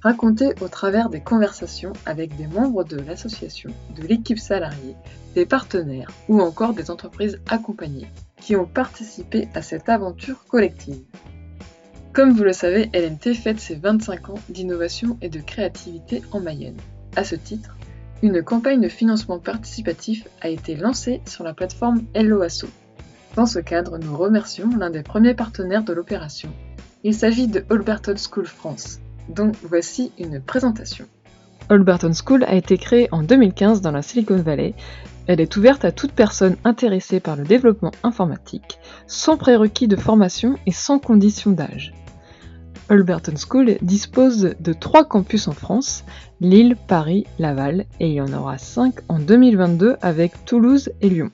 raconté au travers des conversations avec des membres de l'association, de l'équipe salariée, des partenaires ou encore des entreprises accompagnées qui ont participé à cette aventure collective. Comme vous le savez, LMT fête ses 25 ans d'innovation et de créativité en Mayenne. À ce titre, une campagne de financement participatif a été lancée sur la plateforme LOASO. Dans ce cadre, nous remercions l'un des premiers partenaires de l'opération. Il s'agit de Holberton School France, dont voici une présentation. Holberton School a été créée en 2015 dans la Silicon Valley. Elle est ouverte à toute personne intéressée par le développement informatique, sans prérequis de formation et sans condition d'âge. Holberton School dispose de trois campus en France, Lille, Paris, Laval, et il y en aura cinq en 2022 avec Toulouse et Lyon.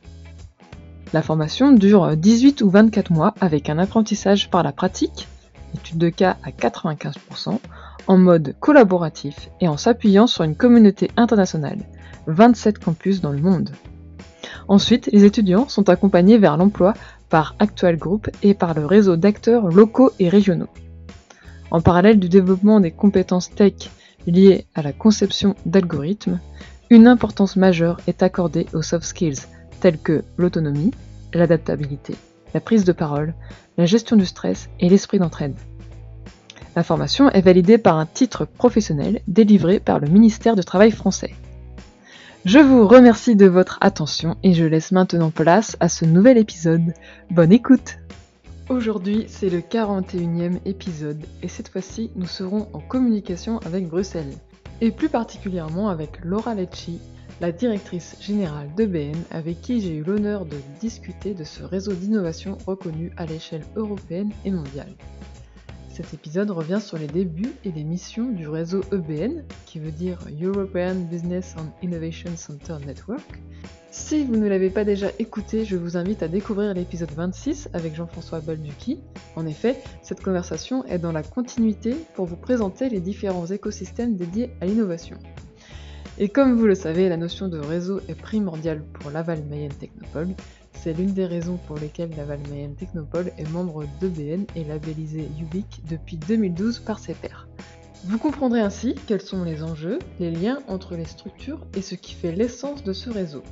La formation dure 18 ou 24 mois avec un apprentissage par la pratique, étude de cas à 95%, en mode collaboratif et en s'appuyant sur une communauté internationale, 27 campus dans le monde. Ensuite, les étudiants sont accompagnés vers l'emploi par Actual Group et par le réseau d'acteurs locaux et régionaux. En parallèle du développement des compétences tech liées à la conception d'algorithmes, une importance majeure est accordée aux soft skills tels que l'autonomie, l'adaptabilité, la prise de parole, la gestion du stress et l'esprit d'entraide. La formation est validée par un titre professionnel délivré par le ministère du Travail français. Je vous remercie de votre attention et je laisse maintenant place à ce nouvel épisode. Bonne écoute Aujourd'hui, c'est le 41e épisode et cette fois-ci, nous serons en communication avec Bruxelles et plus particulièrement avec Laura Lecci, la directrice générale de BN avec qui j'ai eu l'honneur de discuter de ce réseau d'innovation reconnu à l'échelle européenne et mondiale. Cet épisode revient sur les débuts et les missions du réseau EBN, qui veut dire European Business and Innovation Center Network. Si vous ne l'avez pas déjà écouté, je vous invite à découvrir l'épisode 26 avec Jean-François Balducci. En effet, cette conversation est dans la continuité pour vous présenter les différents écosystèmes dédiés à l'innovation. Et comme vous le savez, la notion de réseau est primordiale pour Laval Mayenne Technopole, c'est l'une des raisons pour lesquelles Laval Mayenne Technopole est membre d'EBN et labellisé UBIC depuis 2012 par ses pairs. Vous comprendrez ainsi quels sont les enjeux, les liens entre les structures et ce qui fait l'essence de ce réseau.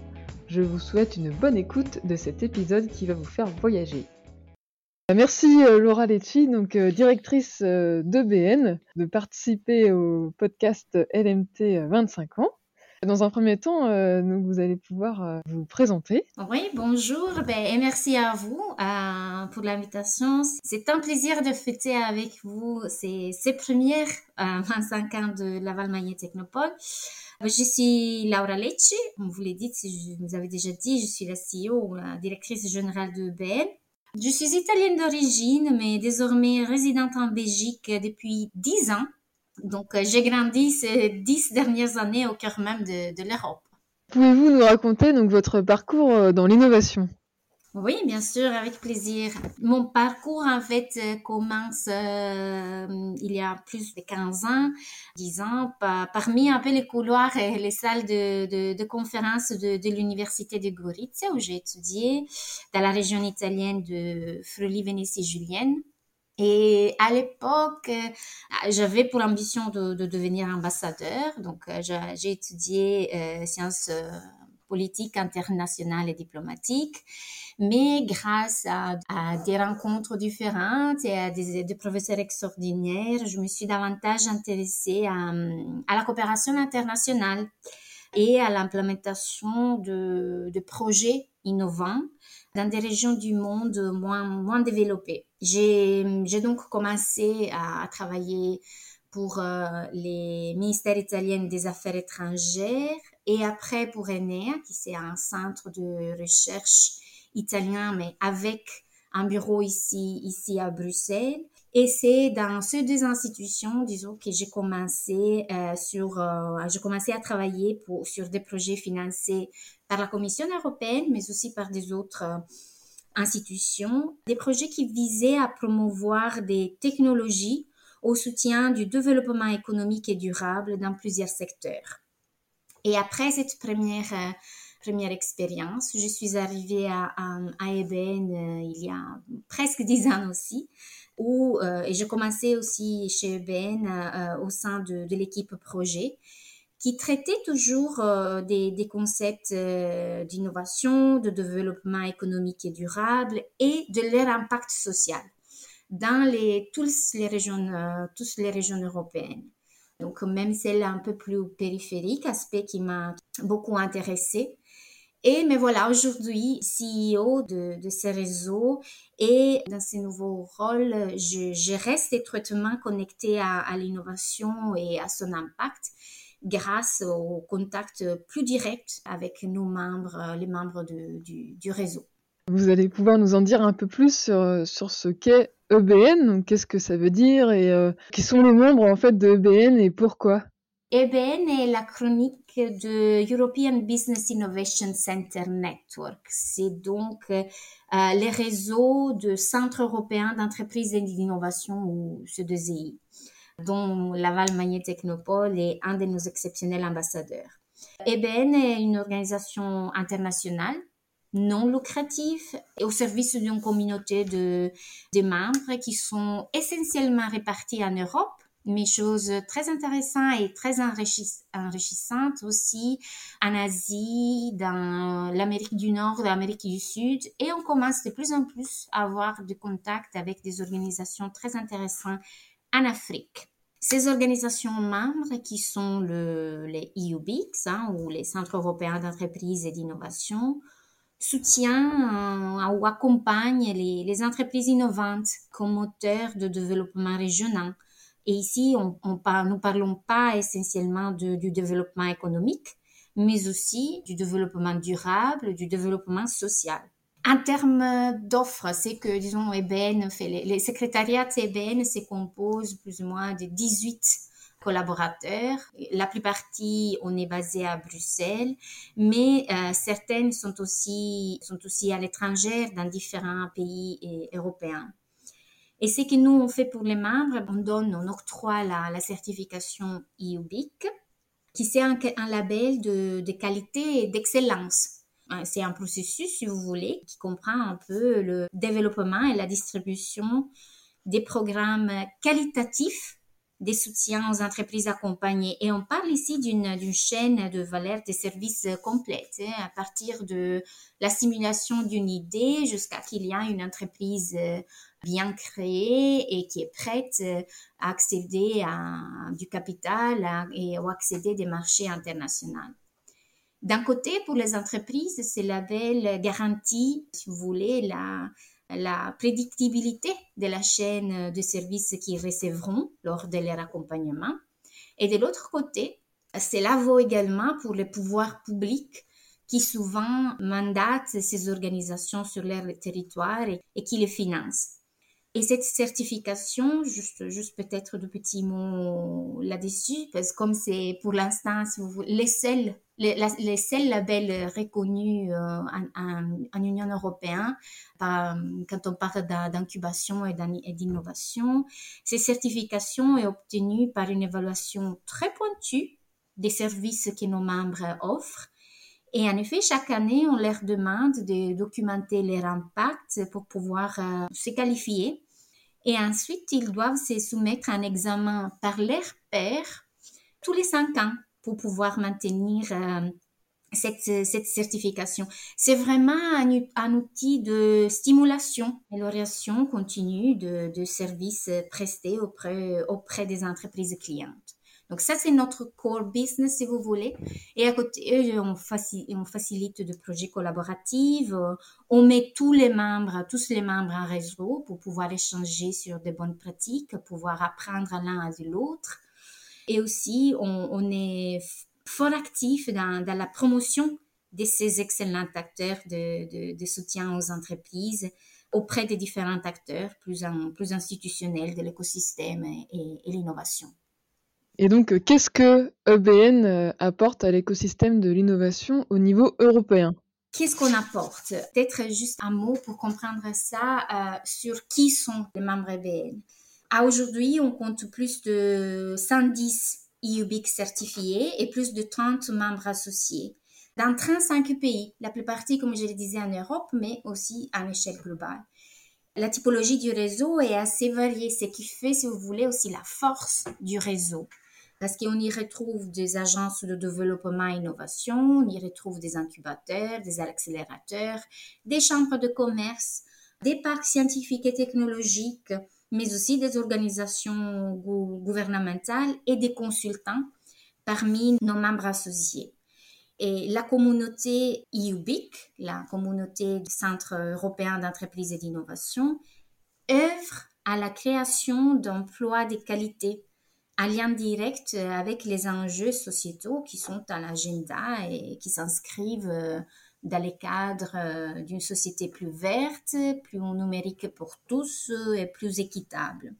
Je vous souhaite une bonne écoute de cet épisode qui va vous faire voyager. Merci euh, Laura Lecci, donc euh, directrice euh, d'EBN, de participer au podcast LMT 25 ans. Dans un premier temps, euh, vous allez pouvoir euh, vous présenter. Oui, bonjour ben, et merci à vous euh, pour l'invitation. C'est un plaisir de fêter avec vous ces, ces premières 25 ans de Laval Magné Technopole. Je suis Laura Lecce, vous l'avez dit, je vous déjà dit, je suis la CEO, la directrice générale de BN. Je suis italienne d'origine, mais désormais résidente en Belgique depuis 10 ans. Donc, euh, j'ai grandi ces dix dernières années au cœur même de, l'Europe. Pouvez-vous nous raconter donc votre parcours euh, dans l'innovation? Oui, bien sûr, avec plaisir. Mon parcours, en fait, euh, commence il y a plus de 15 ans, 10 ans, parmi un peu les couloirs et les salles de, de, conférences de, de l'université de Gorizia, où j'ai étudié dans la région italienne de Friuli, Venezia Julienne. Et à l'époque, euh, j'avais pour ambition de, de, devenir ambassadeur. Donc, euh, j'ai étudié euh, sciences politiques internationales et diplomatiques. Mais grâce à, des rencontres différentes et à des, des, professeurs extraordinaires, je me suis davantage intéressée à, à la coopération internationale et à l'implémentation de, de projets innovants dans des régions du monde moins, moins développées. J'ai, donc commencé à, travailler pour euh, les ministères italiens des Affaires étrangères et après pour Enea, qui c'est un centre de recherche italien, mais avec un bureau ici, ici à Bruxelles. Et c'est dans ces deux institutions, disons, que j'ai commencé euh, sur, euh, j'ai commencé à travailler pour, sur des projets financés par la Commission européenne, mais aussi par des autres euh, institutions, des projets qui visaient à promouvoir des technologies au soutien du développement économique et durable dans plusieurs secteurs. Et après cette première euh, première expérience, je suis arrivée à, à, EBN il y a presque dix ans aussi où euh, et j'ai commencé aussi chez EBN euh, au sein de, l'équipe projet qui traitait toujours euh, des, concepts d'innovation, de développement économique et durable et de leur impact social dans les, toutes les régions, toutes les régions européennes. Donc, même celle un peu plus périphérique, aspect qui m'a beaucoup intéressée. Et mais voilà, aujourd'hui, CEO de, de ces réseaux et dans ces nouveaux rôles, je, je reste étroitement connectée à, à l'innovation et à son impact grâce au contact plus direct avec nos membres, les membres de, du, du, réseau. Vous allez pouvoir nous en dire un peu plus sur, sur ce qu'est EBN, qu'est-ce que ça veut dire et euh, qui sont les membres en fait de EBN et pourquoi? EBN est la chronique de European Business Innovation Center Network. C'est donc euh, les réseaux de centres européens d'entreprises et d'innovation ou CEDESI, dont Laval Magné Technopole est un de nos exceptionnels ambassadeurs. EBN est une organisation internationale non lucrative au service d'une communauté de membres qui sont essentiellement répartis en Europe mais chose très intéressante et très enrichissante aussi en Asie, dans l'Amérique du Nord, l'Amérique du Sud. Et on commence de plus en plus à avoir des contacts avec des organisations très intéressantes en Afrique. Ces organisations membres qui sont le, les EUBICS, hein, ou les Centres européens d'entreprise et d'innovation, soutiennent euh, ou accompagnent les, les entreprises innovantes comme moteurs de développement régional et ici, on, on nous parlons pas essentiellement du développement économique, mais aussi du développement durable, du développement social. En termes d'offres, c'est que, disons, EBN fait, les, les secrétariats EBN se composent plus ou moins de 18 collaborateurs. La plupart, on est basé à Bruxelles, mais euh, certaines sont aussi, sont aussi à l'étranger dans différents pays européens. Et ce que nous, on fait pour les membres, on donne, on octroie la, certification IUBIC, qui c'est un, label de, qualité et d'excellence. Hein, c'est un processus, si vous voulez, qui comprend un peu le développement et la distribution des programmes qualitatifs des soutiens aux entreprises accompagnées. Et on parle ici d'une chaîne de valeur des services complètes, hein, à partir de la simulation d'une idée jusqu'à qu'il y a une entreprise euh, bien créée et qui est prête euh, à accéder à du capital et à accéder des marchés internationaux. D'un côté, pour les entreprises, c'est label garantie, si vous voulez, la, la prédictibilité de la chaîne de services qu'ils recevront lors de leur accompagnement. Et de l'autre côté, cela vaut également pour les pouvoirs publics qui souvent mandatent ces organisations sur leur territoire et qui les financent. Et cette certification, juste, juste peut-être de petits mots là-dessus, parce que comme c'est pour l'instant, si vous voulez, les seuls, les, les seuls labels reconnus euh, en, Union européenne, quand on parle d'incubation et d'innovation, ces certifications est obtenue par une évaluation très pointue des services que nos membres offrent. Et en effet, chaque année, on leur demande de documenter leur impact pour pouvoir euh, se qualifier et ensuite, ils doivent se soumettre à un examen par leur père tous les cinq ans pour pouvoir maintenir euh, cette, certification. C'est vraiment un, outil de stimulation, amélioration continue de, services prestés auprès des entreprises clientes. Donc ça, c'est notre core business, si vous voulez. Et à côté, on, facilite, on facilite des projets collaboratifs. On met tous les membres, tous les membres en réseau pour pouvoir échanger sur des bonnes pratiques, pouvoir apprendre l'un à l'autre. Et aussi, on, est fort actif dans, la promotion de ces excellents acteurs de, de, de soutien aux entreprises auprès des différents acteurs plus institutionnels de l'écosystème et, l'innovation. Et donc, euh, qu'est-ce que EBN euh, apporte à l'écosystème de l'innovation au niveau européen? Qu'est-ce qu'on apporte? Peut-être juste un mot pour comprendre ça euh, sur qui sont les membres EBN. Aujourd'hui, on compte plus de 110 EUBIC certifiés et plus de 30 membres associés dans 35 pays, la plupart, comme je le disais, en Europe, mais aussi à l'échelle globale. La typologie du réseau est assez variée, ce qui fait, si vous voulez, aussi la force du réseau. Parce qu'on y retrouve des agences de développement et innovation, on y retrouve des incubateurs, des accélérateurs, des chambres de commerce, des parcs scientifiques et technologiques, mais aussi des organisations gouvernementales et des consultants parmi nos membres associés. Et la communauté IUBIC, la communauté du Centre européen d'entreprise et d'innovation, œuvre à la création d'emplois de qualité en lien direct avec les enjeux sociétaux qui sont à l'agenda et qui s'inscrivent euh, dans les cadres euh, d'une société plus verte, plus numérique pour tous et plus équitable.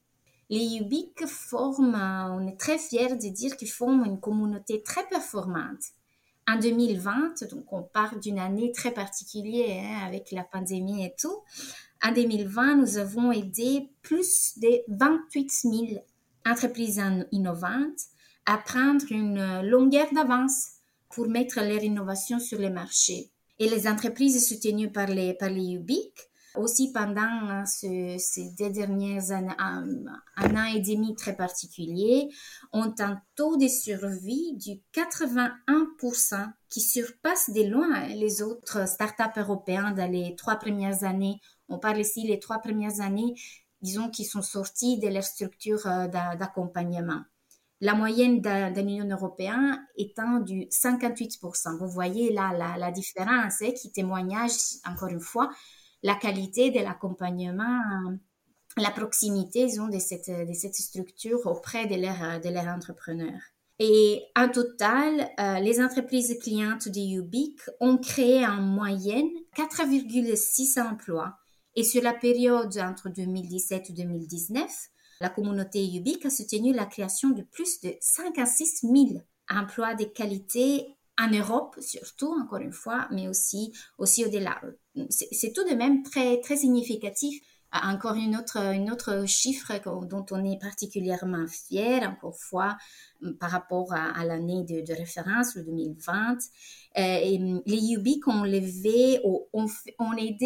Les UBIC forment, on est très fiers de dire qu'ils forment une communauté très performante en 2020, donc on part d'une année très particulière hein, avec la pandémie et tout. En 2020, nous avons aidé plus de 28 000 entreprises innovantes à prendre une longueur d'avance pour mettre leur innovation sur les marchés. Et les entreprises soutenues par les, par les UBIC aussi pendant hein, ces deux dernières années, un, an et demi très particulier, ont un taux de survie du 81% qui surpasse de loin les autres startups européens dans les trois premières années. On parle ici les trois premières années, disons, qui sont sorties de leur structure euh, d'accompagnement. La moyenne de, l'Union européenne étant du 58%. Vous voyez là la, différence hein, qui témoignage, encore une fois, la qualité de l'accompagnement, la proximité disons, de, cette, de cette structure auprès de leurs de leur entrepreneurs. Et en total, euh, les entreprises clientes de Ubic ont créé en moyenne 4,6 emplois. Et sur la période entre 2017 et 2019, la communauté Ubic a soutenu la création de plus de 56 000 emplois de qualité en Europe surtout, encore une fois, mais aussi, aussi au-delà. C'est tout de même très, très significatif. Encore une autre, chiffre dont on est particulièrement fier, encore une fois, par rapport à, l'année de, référence, le 2020. Euh, les UBIC ont aidé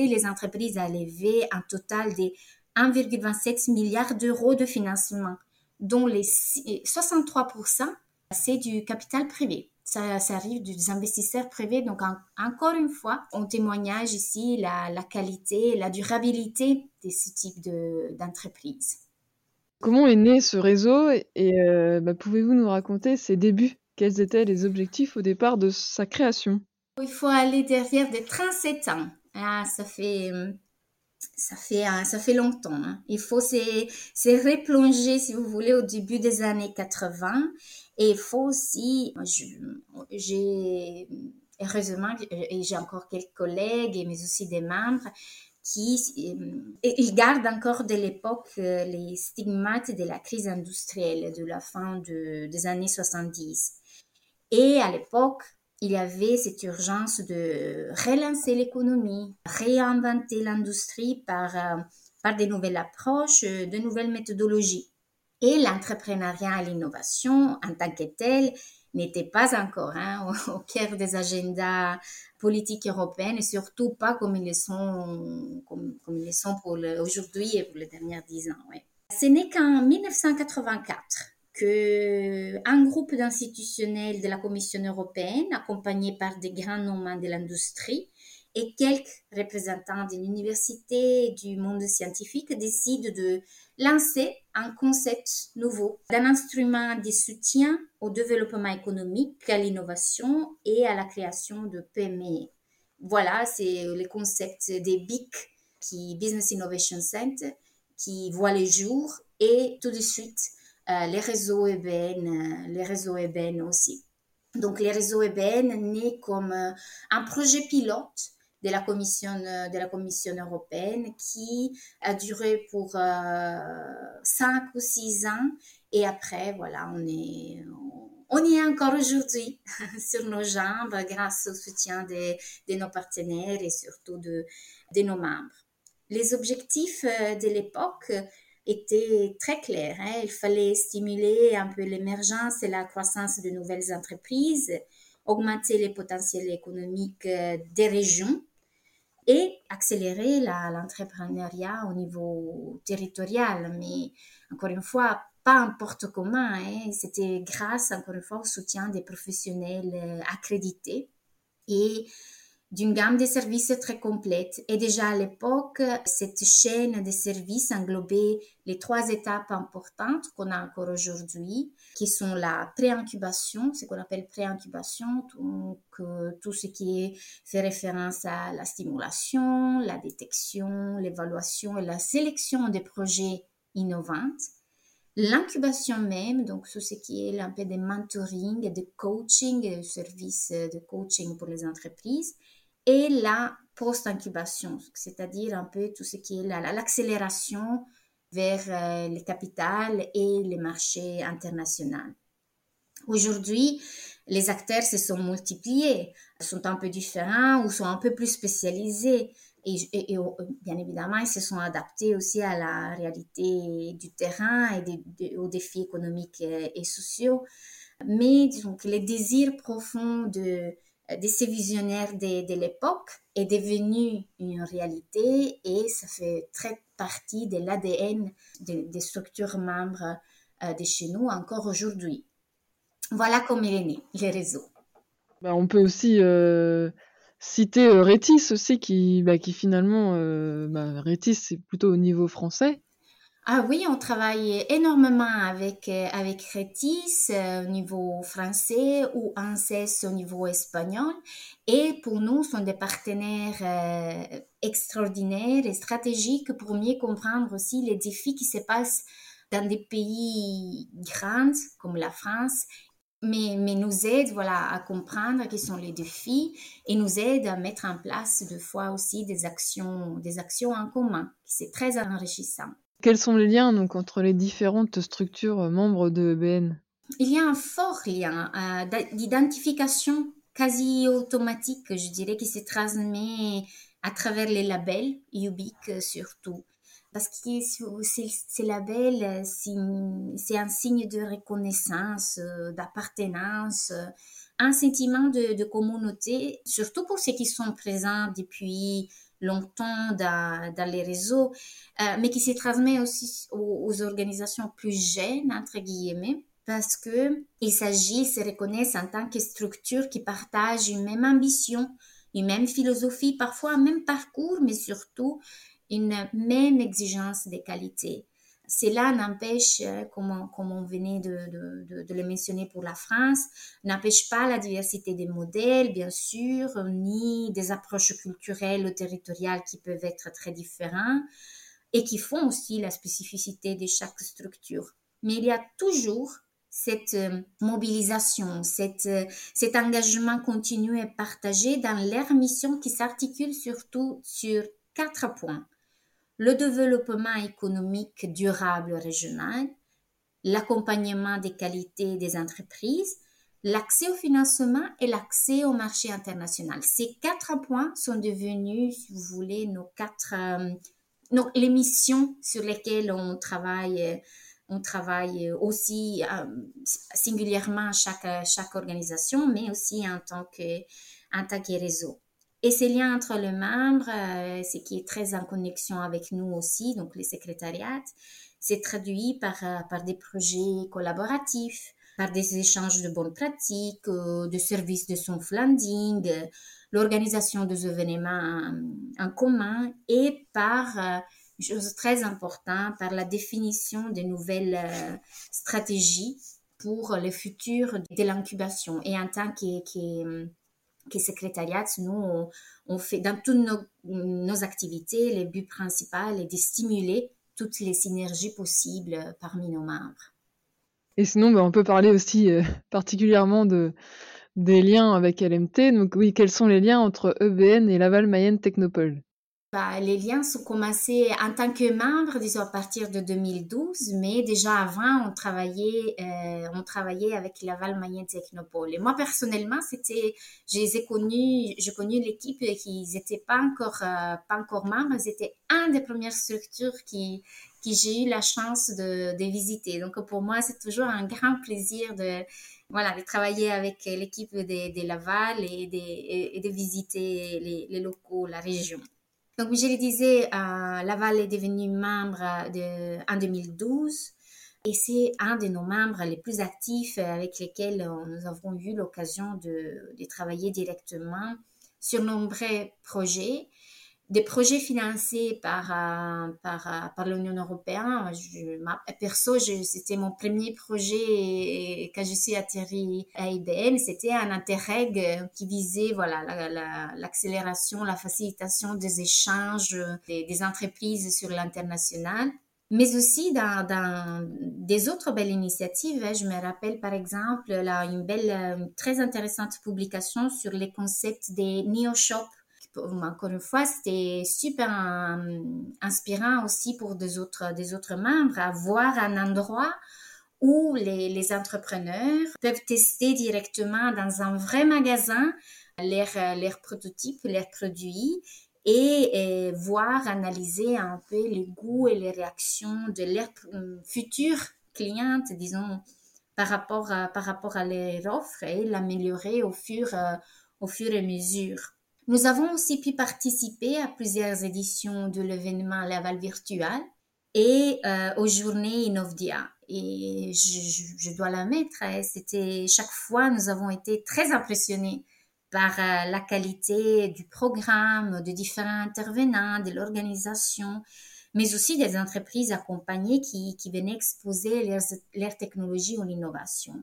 les entreprises à lever un total de 1,27 milliard d'euros de financement, dont les 63% c'est du capital privé ça, arrive des investisseurs privés. Donc, encore une fois, on témoignage ici la, la qualité, la durabilité de ce type d'entreprise. Comment est né ce réseau et euh, bah, pouvez-vous nous raconter ses débuts? Quels étaient les objectifs au départ de sa création? Il faut aller derrière de 37 ans. Ah, ça fait ça fait, ça fait longtemps. Hein. Il faut se, se replonger, si vous voulez, au début des années 80 et il faut aussi, j'ai, heureusement, j'ai encore quelques collègues, mais aussi des membres qui ils gardent encore de l'époque euh, les stigmates de la crise industrielle de la fin de, des années 70. Et à l'époque, il y avait cette urgence de relancer l'économie, réinventer l'industrie par, euh, par des nouvelles approches, euh, de nouvelles méthodologies. Et l'entrepreneuriat et l'innovation en tant que tel n'était pas encore hein, au, cœur des agendas politiques européennes et surtout pas comme ils le sont, aujourd'hui et pour les dernières dix ans. Ouais. Ce n'est qu'en 1984 que un groupe d'institutionnels de la Commission européenne, accompagné par des grands noms de l'industrie, et quelques représentants de l'université et du monde scientifique décident de lancer un concept nouveau d'un instrument de soutien au développement économique, à l'innovation et à la création de PME. Voilà, c'est le concept des BIC, qui Business Innovation Center, qui voit les jours et tout de suite euh, les réseaux EBN, euh, les réseaux EBN aussi. Donc les réseaux EBN naît comme euh, un projet pilote de la Commission, de la Commission européenne qui a duré pour cinq ou six ans. Et après, voilà, on est, on y est encore aujourd'hui sur nos jambes grâce au soutien de, de nos partenaires et surtout de, de nos membres. Les objectifs de l'époque étaient très clairs. Hein. Il fallait stimuler un peu l'émergence et la croissance de nouvelles entreprises, augmenter les potentiels économiques euh, des régions et accélérer l'entrepreneuriat au niveau territorial. Mais encore une fois, pas n'importe comment. Hein. C'était grâce, encore une fois, au soutien des professionnels euh, accrédités. Et d'une gamme de services très complète. Et déjà à l'époque, cette chaîne de services englobait les trois étapes importantes qu'on a encore aujourd'hui, qui sont la pré-incubation, ce qu'on appelle pré-incubation, donc euh, tout ce qui fait référence à la stimulation, la détection, l'évaluation et la sélection des projets innovants. L'incubation même, donc tout ce qui est un peu de mentoring de coaching, services de coaching pour les entreprises, et la post-incubation, c'est-à-dire un peu tout ce qui est l'accélération vers euh, les capitales et les marchés internationaux. Aujourd'hui, les acteurs se sont multipliés, sont un peu différents ou sont un peu plus spécialisés. Et, bien évidemment, ils se sont adaptés aussi à la réalité du terrain et aux défis économiques et, sociaux. Mais disons que les désirs profonds de, de ces visionnaires de, l'époque est devenu une réalité et ça fait très partie de l'ADN des structures membres euh, de chez nous encore aujourd'hui. Voilà comment il est né, les réseaux. Bah, on peut aussi euh, citer euh, Rétis aussi, qui, bah, qui finalement, bah, Rétis c'est plutôt au niveau français, ah oui, on travaille énormément avec, euh, avec Retis euh, au niveau français ou ANSES au niveau espagnol. Et pour nous, sont des partenaires euh, extraordinaires et stratégiques pour mieux comprendre aussi les défis qui se passent dans des pays grands comme la France mais, mais, nous aident voilà, à comprendre quels sont les défis et nous aident à mettre en place de fois aussi des actions, des actions en commun. C'est très enrichissant. Quels sont les liens donc entre les différentes structures euh, membres de EBN Il y a un fort lien euh, d'identification quasi automatique, je dirais, qui se transmet à travers les labels, Ubic euh, surtout. Parce que ces labels, c'est un signe de reconnaissance, d'appartenance, un sentiment de, communauté, surtout pour ceux qui sont présents depuis longtemps dans, les réseaux, euh, mais qui se transmet aussi aux, organisations plus jeunes, entre guillemets, parce que il s'agit, se reconnaissent en tant que structure qui partagent une même ambition, une même philosophie, parfois un même parcours, mais surtout une même exigence de qualité. Cela n'empêche, euh, comme, on venait de, le mentionner pour la France, n'empêche pas la diversité des modèles, bien sûr, ni des approches culturelles ou territoriales qui peuvent être très différentes et qui font aussi la spécificité de chaque structure. Mais il y a toujours cette euh, mobilisation, euh, cet engagement continu et partagé dans leur mission qui s'articule surtout sur quatre points le développement économique durable régional, l'accompagnement des qualités des entreprises, l'accès au financement et l'accès au marché international. Ces quatre points sont devenus, si vous voulez, nos quatre, euh, les missions sur lesquelles on travaille, on travaille aussi euh, singulièrement chaque, chaque organisation, mais aussi en tant que, en tant que réseau. Et ces liens entre les membres, euh, ce qui est très en connexion avec nous aussi, donc les secrétariats, c'est traduit par, euh, par des projets collaboratifs, par des échanges de bonnes pratiques, euh, de services de soft landing, l'organisation des événements en, commun et par, chose très importante, par la définition de nouvelles stratégies pour le futur de l'incubation. Et en tant que, que secrétariat, nous, on, fait dans toutes nos, activités, le but principal est de stimuler toutes les synergies possibles parmi nos membres. Et sinon, ben, on peut parler aussi euh, particulièrement de, des liens avec LMT. Donc oui, quels sont les liens entre EBN et Laval Mayenne Technopole? Bah, les liens sont commencés en tant que membre, disons à partir de 2012, mais déjà avant, on travaillait, euh, on travaillait avec Laval Mayenne Technopole. Et moi, personnellement, c'était, je les j'ai connu l'équipe qui n'étaient pas encore, euh, pas encore membres, c'était une des premières structures qui, qui j'ai eu la chance de, de visiter. Donc, pour moi, c'est toujours un grand plaisir de, voilà, de travailler avec l'équipe des, Laval et de, de visiter les locaux, la région. Donc, je le disais, euh, Laval est devenu membre en 2012 et c'est un de nos membres les plus actifs avec lesquels nous avons eu l'occasion de, de, travailler directement sur nombreux projets des projets financés par, euh, par, euh, par l'Union européenne. Je, perso, c'était mon premier projet quand je suis atterri à IBM. C'était un Interreg qui visait voilà l'accélération, la, facilitation des échanges des, des entreprises sur l'international mais aussi dans, dans, des autres belles initiatives. Hein. Je me rappelle par exemple là, une belle, une très intéressante publication sur les concepts des neo-shops encore une fois, c'était super euh, inspirant aussi pour des autres, des autres membres à voir un endroit où les, les entrepreneurs peuvent tester directement dans un vrai magasin leurs, leurs prototypes, leurs produits et, voir, analyser un peu les goûts et les réactions de leurs euh, futures clientes, disons, par rapport à, par rapport à leur offre et l'améliorer au fur, euh, au fur et à mesure. Nous avons aussi pu participer à plusieurs éditions de l'événement Laval Virtual et euh, aux journées Innovdia. Et je, dois la mettre, hein, c'était chaque fois nous avons été très impressionnés par euh, la qualité du programme, de différents intervenants, de l'organisation, mais aussi des entreprises accompagnées qui, qui venaient exposer leurs technologies ou l'innovation.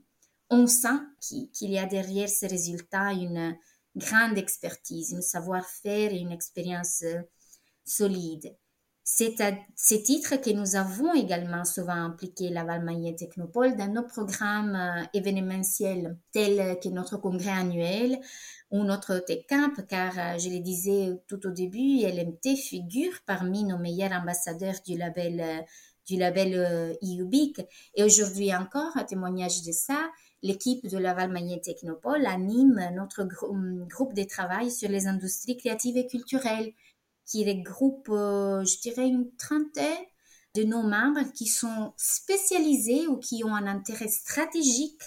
On sent qu'il y a derrière ces résultats une, grande expertise, un savoir-faire et une expérience euh, solide. C'est à ces titres que nous avons également souvent impliqué Laval Mayenne Technopole dans nos programmes euh, événementiels tels que notre congrès annuel ou notre TechCamp, car euh, je le disais tout au début, LMT figure parmi nos meilleurs ambassadeurs du label du label IUBIC. Et aujourd'hui encore, un témoignage de ça, l'équipe de Laval Magné Technopole anime notre groupe de travail sur les industries créatives et culturelles, qui regroupe, euh, je dirais, une trentaine de nos membres qui sont spécialisés ou qui ont un intérêt stratégique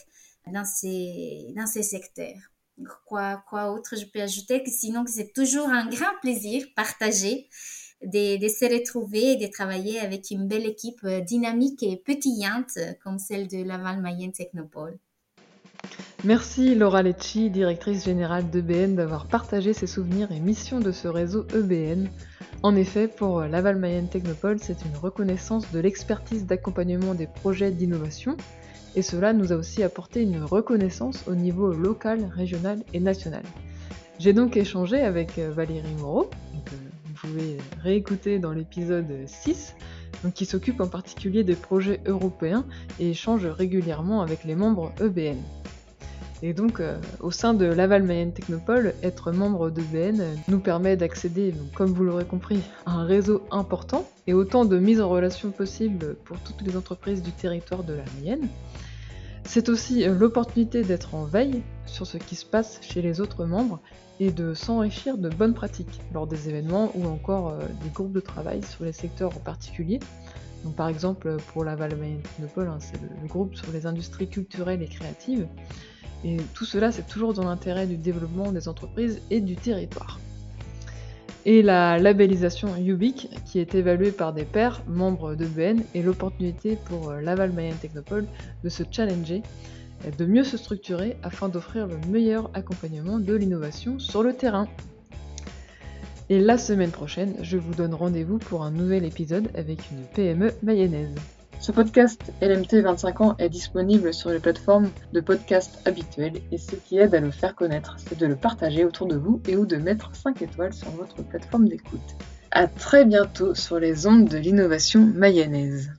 dans ces, dans ces secteurs. Quoi, quoi autre je peux ajouter que sinon c'est toujours un grand plaisir partagé de, se retrouver et de travailler avec une belle équipe euh, dynamique et pétillante comme celle de Laval Mayenne Technopole. Merci Laura Lecci, directrice générale d'EBN, d'avoir partagé ses souvenirs et missions de ce réseau EBN. En effet, pour Laval Mayenne Technopole, c'est une reconnaissance de l'expertise d'accompagnement des projets d'innovation, et cela nous a aussi apporté une reconnaissance au niveau local, régional et national. J'ai donc échangé avec Valérie Moreau, pouvez réécouter dans l'épisode 6, qui s'occupe en particulier des projets européens et échange régulièrement avec les membres EBN. Et donc, euh, au sein de Laval Mayenne Technopole, être membre d'EBN nous permet d'accéder, comme vous l'aurez compris, à un réseau important et autant de mises en relation possible pour toutes les entreprises du territoire de la Mayenne. C'est aussi euh, l'opportunité d'être en veille sur ce qui se passe chez les autres membres et de s'enrichir de bonnes pratiques lors des événements ou encore euh, des groupes de travail sur les secteurs en particulier. Donc, par exemple, pour Laval Mayenne Technopole, hein, c'est le groupe sur les industries culturelles et créatives. Et tout cela, c'est toujours dans l'intérêt du développement des entreprises et du territoire. Et la labellisation UBIC, qui est évaluée par des pairs, membres de BN, est l'opportunité pour euh, Laval Mayenne Technopole de se challenger, de mieux se structurer afin d'offrir le meilleur accompagnement de l'innovation sur le terrain. Et la semaine prochaine, je vous donne rendez-vous pour un nouvel épisode avec une PME mayonnaise. Ce podcast LMT 25 ans est disponible sur les plateformes de podcast habituelles et ce qui aide à le faire connaître, c'est de le partager autour de vous et ou de mettre 5 étoiles sur votre plateforme d'écoute. À très bientôt sur les ondes de l'innovation mayonnaise.